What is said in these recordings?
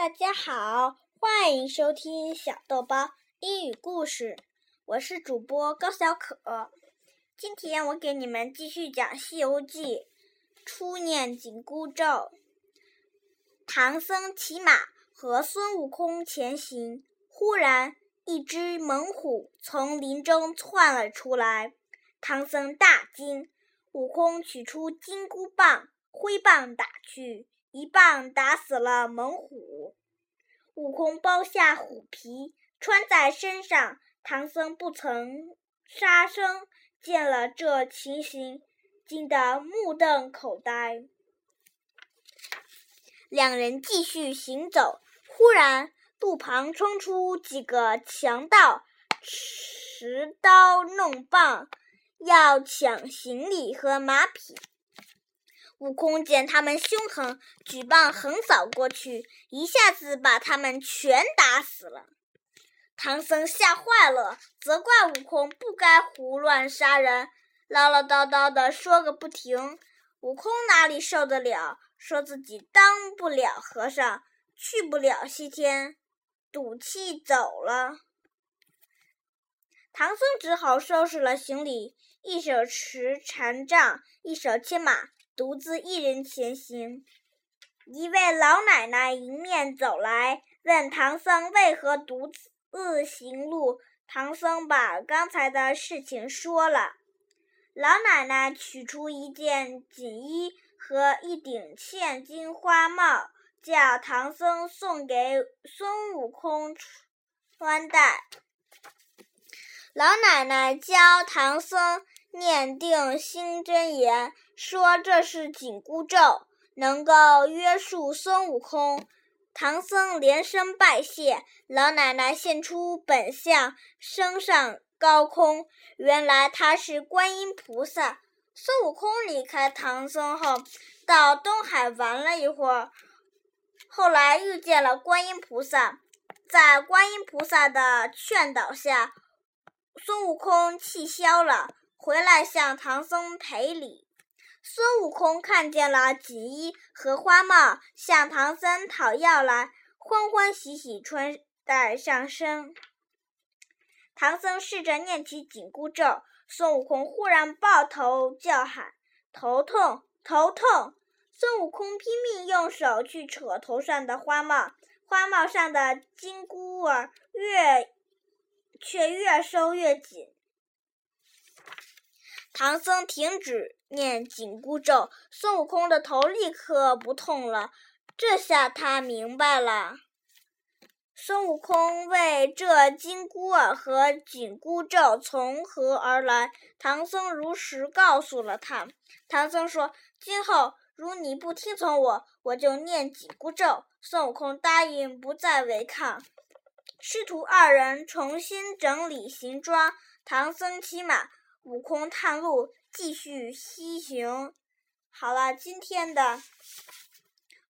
大家好，欢迎收听小豆包英语故事，我是主播高小可。今天我给你们继续讲《西游记》，初念紧箍咒。唐僧骑马和孙悟空前行，忽然一只猛虎从林中窜了出来，唐僧大惊。悟空取出金箍棒，挥棒打去。一棒打死了猛虎，悟空剥下虎皮穿在身上。唐僧不曾杀生，见了这情形，惊得目瞪口呆。两人继续行走，忽然路旁冲出几个强盗，持刀弄棒，要抢行李和马匹。悟空见他们凶狠，举棒横扫过去，一下子把他们全打死了。唐僧吓坏了，责怪悟空不该胡乱杀人，唠唠叨叨的说个不停。悟空哪里受得了，说自己当不了和尚，去不了西天，赌气走了。唐僧只好收拾了行李，一手持禅杖，一手牵马。独自一人前行，一位老奶奶迎面走来，问唐僧为何独自行路。唐僧把刚才的事情说了。老奶奶取出一件锦衣和一顶嵌金花帽，叫唐僧送给孙悟空穿戴。老奶奶教唐僧。念定心真言，说这是紧箍咒，能够约束孙悟空。唐僧连声拜谢，老奶奶现出本相，升上高空。原来她是观音菩萨。孙悟空离开唐僧后，到东海玩了一会儿，后来遇见了观音菩萨，在观音菩萨的劝导下，孙悟空气消了。回来向唐僧赔礼，孙悟空看见了锦衣和花帽，向唐僧讨要来，欢欢喜喜穿戴上身。唐僧试着念起紧箍咒，孙悟空忽然抱头叫喊：“头痛，头痛！”孙悟空拼命用手去扯头上的花帽，花帽上的金箍儿越却越收越紧。唐僧停止念紧箍咒，孙悟空的头立刻不痛了。这下他明白了，孙悟空为这金箍儿和紧箍咒从何而来。唐僧如实告诉了他。唐僧说：“今后如你不听从我，我就念紧箍咒。”孙悟空答应不再违抗。师徒二人重新整理行装，唐僧骑马。悟空探路，继续西行。好了，今天的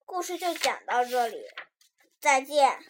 故事就讲到这里，再见。